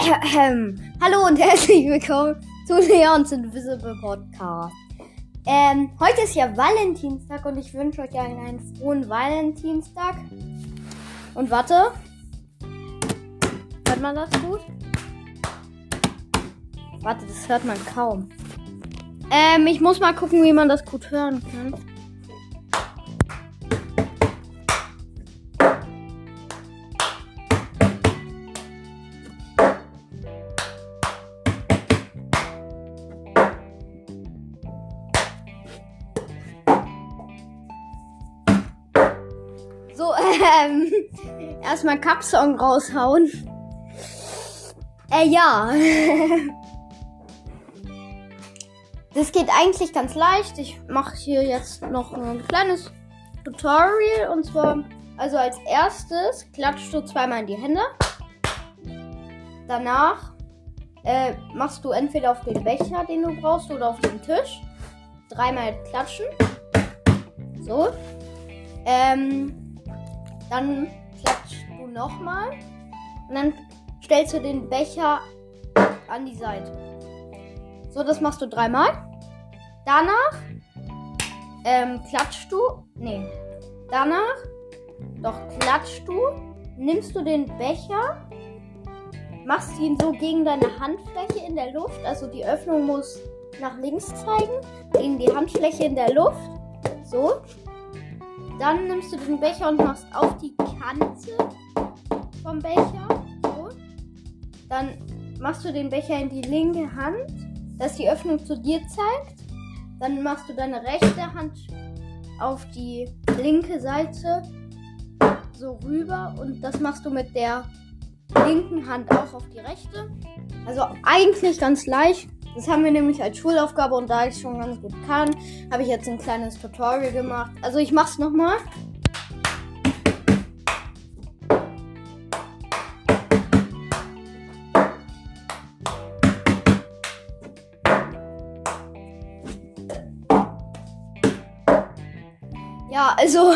Hallo und herzlich willkommen zu Leons Invisible Podcast. Ähm, heute ist ja Valentinstag und ich wünsche euch einen, einen frohen Valentinstag. Und warte. Hört man das gut? Warte, das hört man kaum. Ähm, ich muss mal gucken, wie man das gut hören kann. Ähm, erstmal Cup-Song raushauen. Äh, ja. Das geht eigentlich ganz leicht. Ich mache hier jetzt noch ein kleines Tutorial. Und zwar, also als erstes klatschst du zweimal in die Hände. Danach äh, machst du entweder auf den Becher, den du brauchst, oder auf den Tisch. Dreimal klatschen. So. Ähm, dann klatschst du nochmal. Und dann stellst du den Becher an die Seite. So, das machst du dreimal. Danach ähm, klatschst du. Nee. Danach. Doch klatschst du. Nimmst du den Becher. Machst ihn so gegen deine Handfläche in der Luft. Also die Öffnung muss nach links zeigen. Gegen die Handfläche in der Luft. So. Dann nimmst du den Becher und machst auf die Kante vom Becher. So. Dann machst du den Becher in die linke Hand dass die Öffnung zu dir zeigt. Dann machst du deine rechte Hand auf die linke Seite so rüber und das machst du mit der linken Hand auch auf die rechte. Also eigentlich ganz leicht. Das haben wir nämlich als Schulaufgabe und da ich schon ganz gut kann, habe ich jetzt ein kleines Tutorial gemacht. Also ich mach's nochmal. Ja, also,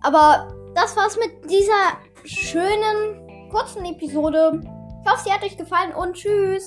aber das war's mit dieser schönen, kurzen Episode. Ich hoffe, sie hat euch gefallen und tschüss.